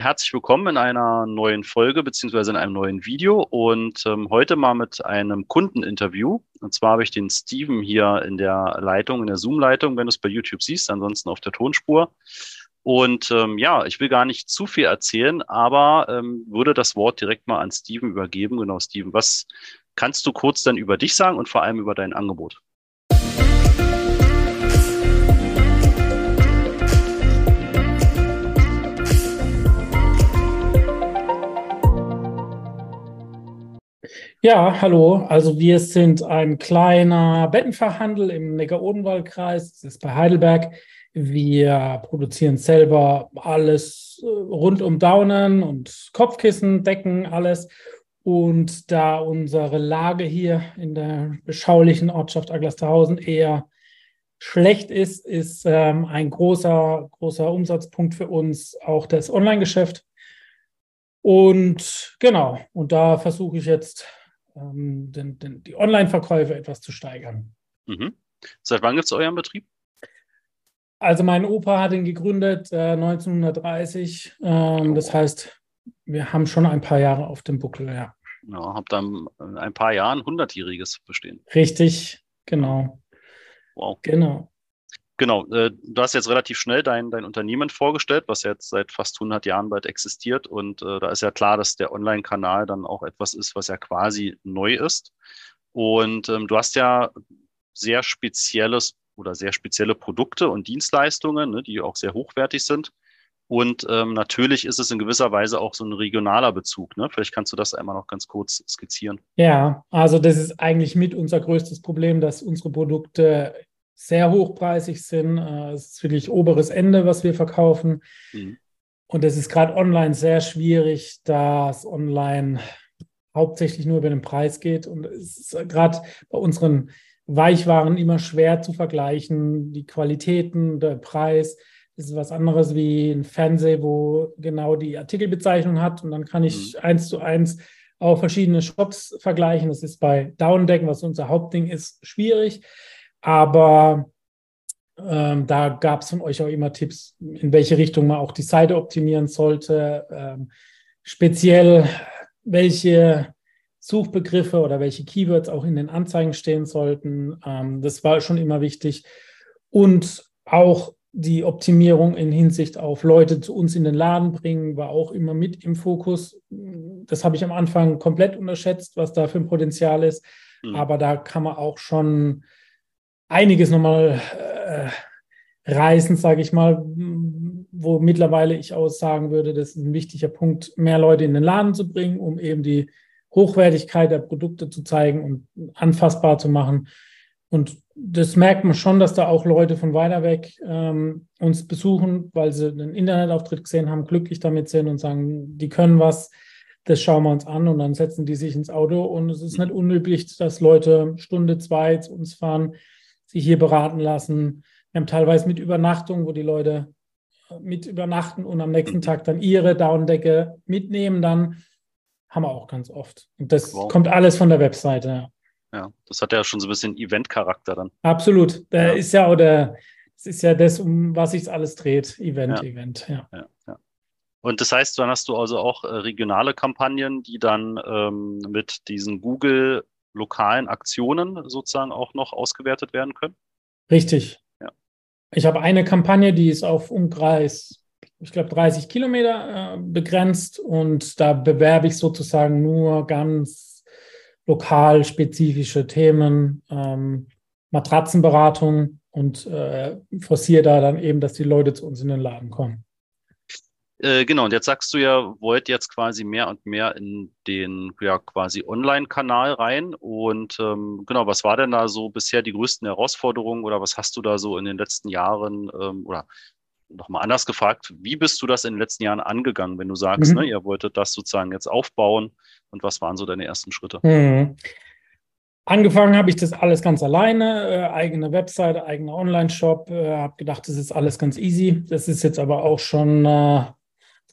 Herzlich willkommen in einer neuen Folge beziehungsweise in einem neuen Video und ähm, heute mal mit einem Kundeninterview. Und zwar habe ich den Steven hier in der Leitung, in der Zoom-Leitung, wenn du es bei YouTube siehst, ansonsten auf der Tonspur. Und ähm, ja, ich will gar nicht zu viel erzählen, aber ähm, würde das Wort direkt mal an Steven übergeben. Genau, Steven, was kannst du kurz dann über dich sagen und vor allem über dein Angebot? Ja, hallo. Also wir sind ein kleiner Bettenfachhandel im Neckar-Odenwald-Kreis. Das ist bei Heidelberg. Wir produzieren selber alles äh, rund um Daunen und Kopfkissen, Decken, alles. Und da unsere Lage hier in der beschaulichen Ortschaft Aglasterhausen eher schlecht ist, ist ähm, ein großer, großer Umsatzpunkt für uns auch das Online-Geschäft. Und genau, und da versuche ich jetzt ähm, den, den, die Online-Verkäufe etwas zu steigern. Mhm. Seit wann gibt es euren Betrieb? Also mein Opa hat ihn gegründet äh, 1930. Ähm, das heißt, wir haben schon ein paar Jahre auf dem Buckel, ja. Ja, habt dann in ein paar Jahren hundertjähriges bestehen. Richtig, genau. Wow. Genau. Genau, äh, du hast jetzt relativ schnell dein, dein Unternehmen vorgestellt, was jetzt seit fast 100 Jahren bald existiert. Und äh, da ist ja klar, dass der Online-Kanal dann auch etwas ist, was ja quasi neu ist. Und ähm, du hast ja sehr spezielles oder sehr spezielle Produkte und Dienstleistungen, ne, die auch sehr hochwertig sind. Und ähm, natürlich ist es in gewisser Weise auch so ein regionaler Bezug. Ne? Vielleicht kannst du das einmal noch ganz kurz skizzieren. Ja, also das ist eigentlich mit unser größtes Problem, dass unsere Produkte sehr hochpreisig sind. Äh, es ist wirklich oberes Ende, was wir verkaufen. Mhm. Und es ist gerade online sehr schwierig, da es online hauptsächlich nur über den Preis geht. Und es ist gerade bei unseren Weichwaren immer schwer zu vergleichen. Die Qualitäten, der Preis. Ist was anderes wie ein Fernseher, wo genau die Artikelbezeichnung hat. Und dann kann ich mhm. eins zu eins auch verschiedene Shops vergleichen. Das ist bei Downdeck, was unser Hauptding ist, schwierig. Aber ähm, da gab es von euch auch immer Tipps, in welche Richtung man auch die Seite optimieren sollte. Ähm, speziell welche Suchbegriffe oder welche Keywords auch in den Anzeigen stehen sollten. Ähm, das war schon immer wichtig. Und auch die Optimierung in Hinsicht auf Leute zu uns in den Laden bringen, war auch immer mit im Fokus. Das habe ich am Anfang komplett unterschätzt, was da für ein Potenzial ist. Mhm. Aber da kann man auch schon einiges nochmal äh, reißen, sage ich mal, wo mittlerweile ich auch sagen würde, das ist ein wichtiger Punkt, mehr Leute in den Laden zu bringen, um eben die Hochwertigkeit der Produkte zu zeigen und anfassbar zu machen. Und das merkt man schon, dass da auch Leute von weiter weg ähm, uns besuchen, weil sie einen Internetauftritt gesehen haben, glücklich damit sind und sagen, die können was, das schauen wir uns an und dann setzen die sich ins Auto. Und es ist nicht unüblich, dass Leute Stunde, zwei zu uns fahren, sich hier beraten lassen. Wir haben teilweise mit Übernachtung, wo die Leute äh, mit übernachten und am nächsten Tag dann ihre Downdecke mitnehmen, dann haben wir auch ganz oft. Und das wow. kommt alles von der Webseite. Ja, das hat ja schon so ein bisschen Event-Charakter dann. Absolut. Da ja. ist ja auch der, das ist ja das, um was sich alles dreht. Event, ja. Event, ja. ja. ja. Und das heißt, dann hast du also auch äh, regionale Kampagnen, die dann ähm, mit diesen Google lokalen Aktionen sozusagen auch noch ausgewertet werden können? Richtig. Ja. Ich habe eine Kampagne, die ist auf Umkreis, ich glaube, 30 Kilometer äh, begrenzt und da bewerbe ich sozusagen nur ganz lokal spezifische Themen, ähm, Matratzenberatung und äh, forciere da dann eben, dass die Leute zu uns in den Laden kommen. Äh, genau, und jetzt sagst du ja, wollt jetzt quasi mehr und mehr in den ja quasi Online-Kanal rein. Und ähm, genau, was war denn da so bisher die größten Herausforderungen oder was hast du da so in den letzten Jahren ähm, oder nochmal anders gefragt, wie bist du das in den letzten Jahren angegangen, wenn du sagst, mhm. ne, ihr wolltet das sozusagen jetzt aufbauen und was waren so deine ersten Schritte? Mhm. Angefangen habe ich das alles ganz alleine, äh, eigene Webseite, eigener Online-Shop, äh, habe gedacht, das ist alles ganz easy. Das ist jetzt aber auch schon äh,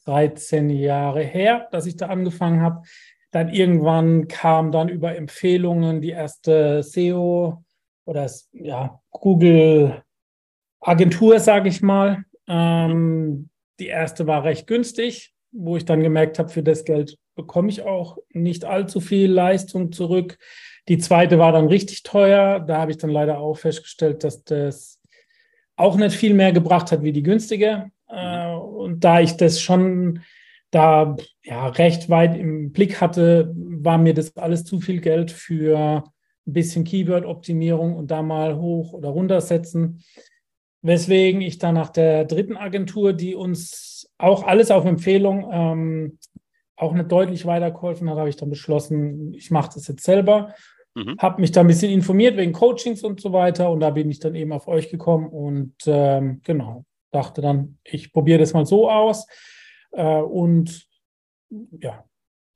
13 Jahre her, dass ich da angefangen habe. Dann irgendwann kam dann über Empfehlungen die erste SEO oder ja, Google Agentur, sage ich mal. Ähm, die erste war recht günstig wo ich dann gemerkt habe, für das Geld bekomme ich auch nicht allzu viel Leistung zurück. Die zweite war dann richtig teuer. Da habe ich dann leider auch festgestellt, dass das auch nicht viel mehr gebracht hat wie die günstige. Äh, und da ich das schon da ja, recht weit im Blick hatte, war mir das alles zu viel Geld für ein bisschen Keyword-Optimierung und da mal hoch oder runter setzen. Weswegen ich dann nach der dritten Agentur, die uns auch alles auf Empfehlung ähm, auch nicht deutlich weitergeholfen hat, habe ich dann beschlossen, ich mache das jetzt selber. Mhm. Habe mich da ein bisschen informiert wegen Coachings und so weiter und da bin ich dann eben auf euch gekommen und ähm, genau, dachte dann, ich probiere das mal so aus äh, und ja.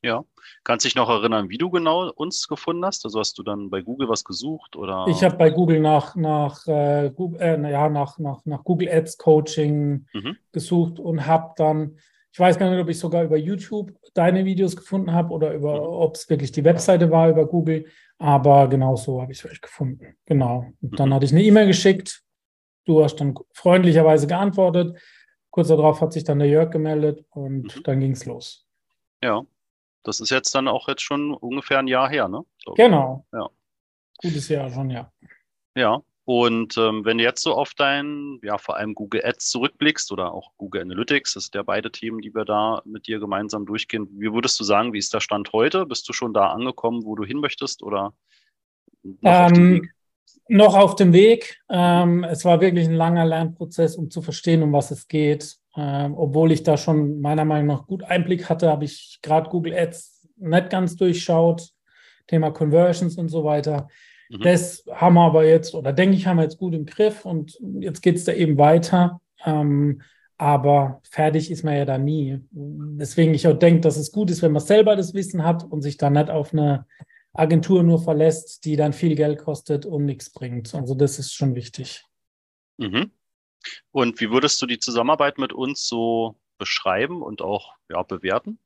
Ja, kannst dich noch erinnern, wie du genau uns gefunden hast? Also hast du dann bei Google was gesucht oder? Ich habe bei Google nach nach äh, Google, äh, ja, nach, nach, nach Google Ads Coaching mhm. gesucht und habe dann, ich weiß gar nicht, ob ich sogar über YouTube deine Videos gefunden habe oder über, mhm. ob es wirklich die Webseite war über Google, aber genau so habe ich es euch gefunden. Genau. Und dann mhm. hatte ich eine E-Mail geschickt. Du hast dann freundlicherweise geantwortet. Kurz darauf hat sich dann der Jörg gemeldet und mhm. dann ging es los. Ja, das ist jetzt dann auch jetzt schon ungefähr ein Jahr her, ne? So. Genau. Ja. Gutes Jahr schon, ja. Ja, und ähm, wenn du jetzt so auf dein, ja, vor allem Google Ads zurückblickst oder auch Google Analytics, das sind ja beide Themen, die wir da mit dir gemeinsam durchgehen. Wie würdest du sagen, wie ist der Stand heute? Bist du schon da angekommen, wo du hin möchtest oder noch ähm, noch auf dem Weg. Ähm, es war wirklich ein langer Lernprozess, um zu verstehen, um was es geht. Ähm, obwohl ich da schon meiner Meinung nach gut Einblick hatte, habe ich gerade Google Ads nicht ganz durchschaut. Thema Conversions und so weiter. Mhm. Das haben wir aber jetzt, oder denke ich, haben wir jetzt gut im Griff und jetzt geht es da eben weiter. Ähm, aber fertig ist man ja da nie. Deswegen ich auch denke, dass es gut ist, wenn man selber das Wissen hat und sich da nicht auf eine Agentur nur verlässt, die dann viel Geld kostet und nichts bringt. Also das ist schon wichtig. Mhm. Und wie würdest du die Zusammenarbeit mit uns so beschreiben und auch ja, bewerten?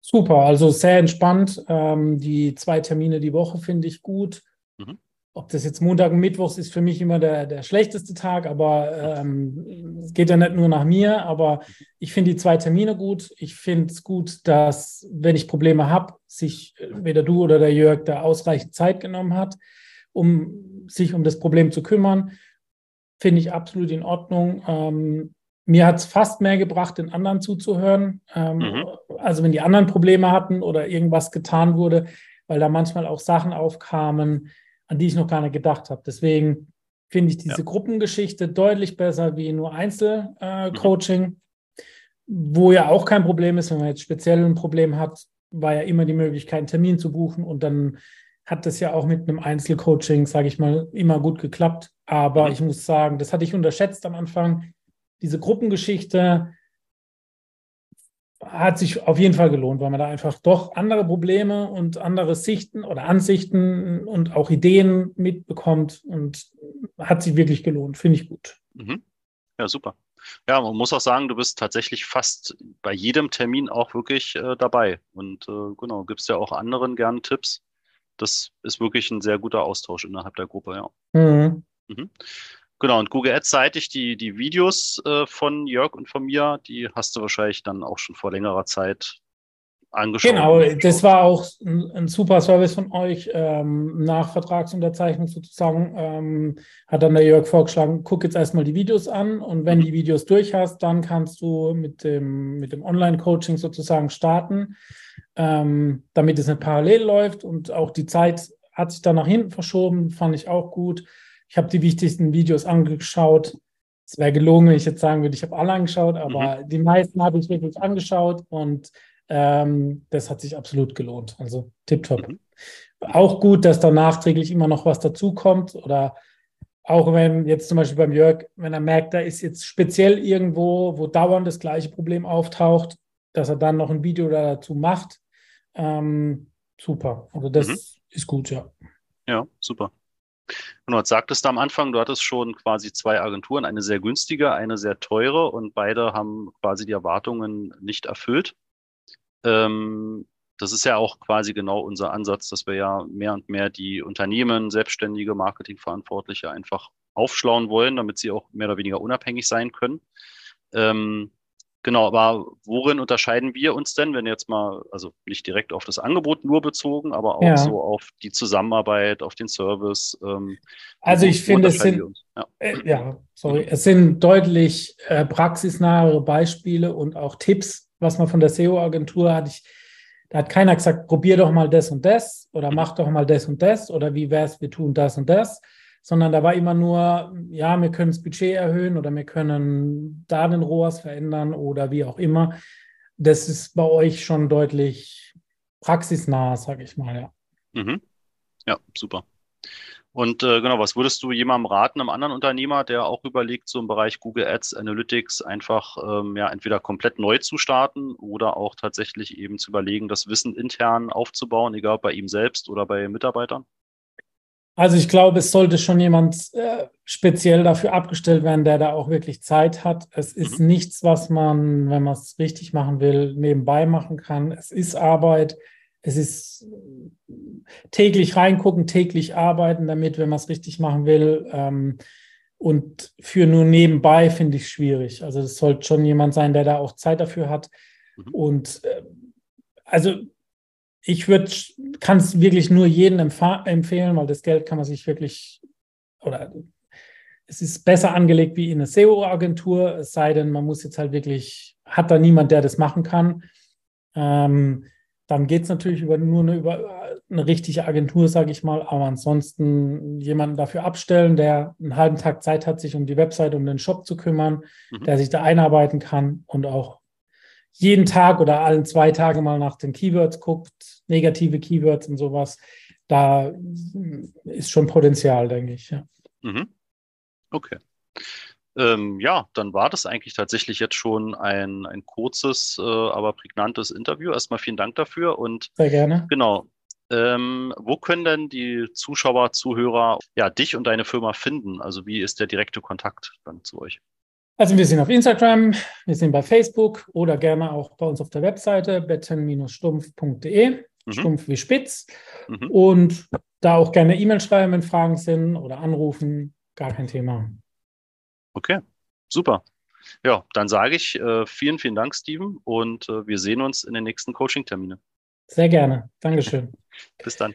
Super, also sehr entspannt. Ähm, die zwei Termine die Woche finde ich gut. Mhm ob das jetzt Montag und Mittwochs ist für mich immer der, der schlechteste Tag, aber ähm, es geht ja nicht nur nach mir, aber ich finde die zwei Termine gut. Ich finde es gut, dass, wenn ich Probleme habe, sich weder du oder der Jörg da ausreichend Zeit genommen hat, um sich um das Problem zu kümmern. Finde ich absolut in Ordnung. Ähm, mir hat es fast mehr gebracht, den anderen zuzuhören. Ähm, mhm. Also wenn die anderen Probleme hatten oder irgendwas getan wurde, weil da manchmal auch Sachen aufkamen, an die ich noch gar nicht gedacht habe. Deswegen finde ich diese ja. Gruppengeschichte deutlich besser wie nur Einzelcoaching, äh, mhm. wo ja auch kein Problem ist, wenn man jetzt speziell ein Problem hat, war ja immer die Möglichkeit, einen Termin zu buchen und dann hat das ja auch mit einem Einzelcoaching, sage ich mal, immer gut geklappt. Aber mhm. ich muss sagen, das hatte ich unterschätzt am Anfang. Diese Gruppengeschichte, hat sich auf jeden Fall gelohnt, weil man da einfach doch andere Probleme und andere Sichten oder Ansichten und auch Ideen mitbekommt und hat sich wirklich gelohnt. Finde ich gut. Mhm. Ja, super. Ja, man muss auch sagen, du bist tatsächlich fast bei jedem Termin auch wirklich äh, dabei. Und äh, genau, gibst ja auch anderen gern Tipps. Das ist wirklich ein sehr guter Austausch innerhalb der Gruppe, ja. Mhm. Mhm. Genau, und Google Ads seitig die, die Videos äh, von Jörg und von mir, die hast du wahrscheinlich dann auch schon vor längerer Zeit angeschaut. Genau, das war auch ein, ein super Service von euch. Ähm, nach Vertragsunterzeichnung sozusagen ähm, hat dann der Jörg vorgeschlagen, guck jetzt erstmal die Videos an und wenn mhm. die Videos durch hast, dann kannst du mit dem, mit dem Online-Coaching sozusagen starten, ähm, damit es nicht parallel läuft und auch die Zeit hat sich dann nach hinten verschoben, fand ich auch gut. Ich habe die wichtigsten Videos angeschaut. Es wäre gelogen, wenn ich jetzt sagen würde, ich habe alle angeschaut, aber mhm. die meisten habe ich wirklich angeschaut und ähm, das hat sich absolut gelohnt. Also tipptopp. Mhm. Auch gut, dass da nachträglich immer noch was dazukommt oder auch wenn jetzt zum Beispiel beim Jörg, wenn er merkt, da ist jetzt speziell irgendwo, wo dauernd das gleiche Problem auftaucht, dass er dann noch ein Video dazu macht. Ähm, super. Also das mhm. ist gut, ja. Ja, super. Genau, jetzt sagtest du am Anfang, du hattest schon quasi zwei Agenturen, eine sehr günstige, eine sehr teure und beide haben quasi die Erwartungen nicht erfüllt. Ähm, das ist ja auch quasi genau unser Ansatz, dass wir ja mehr und mehr die Unternehmen, selbstständige Marketingverantwortliche einfach aufschlauen wollen, damit sie auch mehr oder weniger unabhängig sein können. Ähm, Genau, aber worin unterscheiden wir uns denn, wenn jetzt mal, also nicht direkt auf das Angebot nur bezogen, aber auch ja. so auf die Zusammenarbeit, auf den Service? Ähm, also ich finde, es sind, ja. Äh, ja. sorry, es sind deutlich äh, praxisnahere Beispiele und auch Tipps, was man von der SEO-Agentur hat. Ich, da hat keiner gesagt, probier doch mal das und das oder mhm. mach doch mal das und das oder wie wäre es, wir tun das und das, sondern da war immer nur, ja, wir können das Budget erhöhen oder wir können da den ROAS verändern oder wie auch immer. Das ist bei euch schon deutlich praxisnah, sage ich mal, ja. Mhm. Ja, super. Und äh, genau, was würdest du jemandem raten, einem anderen Unternehmer, der auch überlegt, so im Bereich Google Ads, Analytics einfach ähm, ja entweder komplett neu zu starten oder auch tatsächlich eben zu überlegen, das Wissen intern aufzubauen, egal bei ihm selbst oder bei Mitarbeitern? Also ich glaube, es sollte schon jemand äh, speziell dafür abgestellt werden, der da auch wirklich Zeit hat. Es ist mhm. nichts, was man, wenn man es richtig machen will, nebenbei machen kann. Es ist Arbeit. Es ist täglich reingucken, täglich arbeiten damit, wenn man es richtig machen will. Ähm, und für nur nebenbei finde ich schwierig. Also es sollte schon jemand sein, der da auch Zeit dafür hat. Mhm. Und äh, also ich würde, kann es wirklich nur jedem empfehlen, weil das Geld kann man sich wirklich, oder es ist besser angelegt wie in einer SEO-Agentur, es sei denn, man muss jetzt halt wirklich, hat da niemand, der das machen kann. Ähm, dann geht es natürlich über, nur eine, über eine richtige Agentur, sage ich mal, aber ansonsten jemanden dafür abstellen, der einen halben Tag Zeit hat, sich um die Website, um den Shop zu kümmern, mhm. der sich da einarbeiten kann und auch jeden Tag oder allen zwei Tage mal nach den Keywords guckt, negative Keywords und sowas, da ist schon Potenzial, denke ich. Ja. Mhm. Okay. Ähm, ja, dann war das eigentlich tatsächlich jetzt schon ein, ein kurzes, äh, aber prägnantes Interview. Erstmal vielen Dank dafür und sehr gerne. Genau. Ähm, wo können denn die Zuschauer, Zuhörer ja dich und deine Firma finden? Also wie ist der direkte Kontakt dann zu euch? Also wir sind auf Instagram, wir sind bei Facebook oder gerne auch bei uns auf der Webseite betten-stumpf.de, mhm. stumpf wie spitz. Mhm. Und da auch gerne E-Mail schreiben, wenn Fragen sind oder anrufen, gar kein Thema. Okay, super. Ja, dann sage ich äh, vielen, vielen Dank, Steven, und äh, wir sehen uns in den nächsten Coaching-Terminen. Sehr gerne. Dankeschön. Bis dann.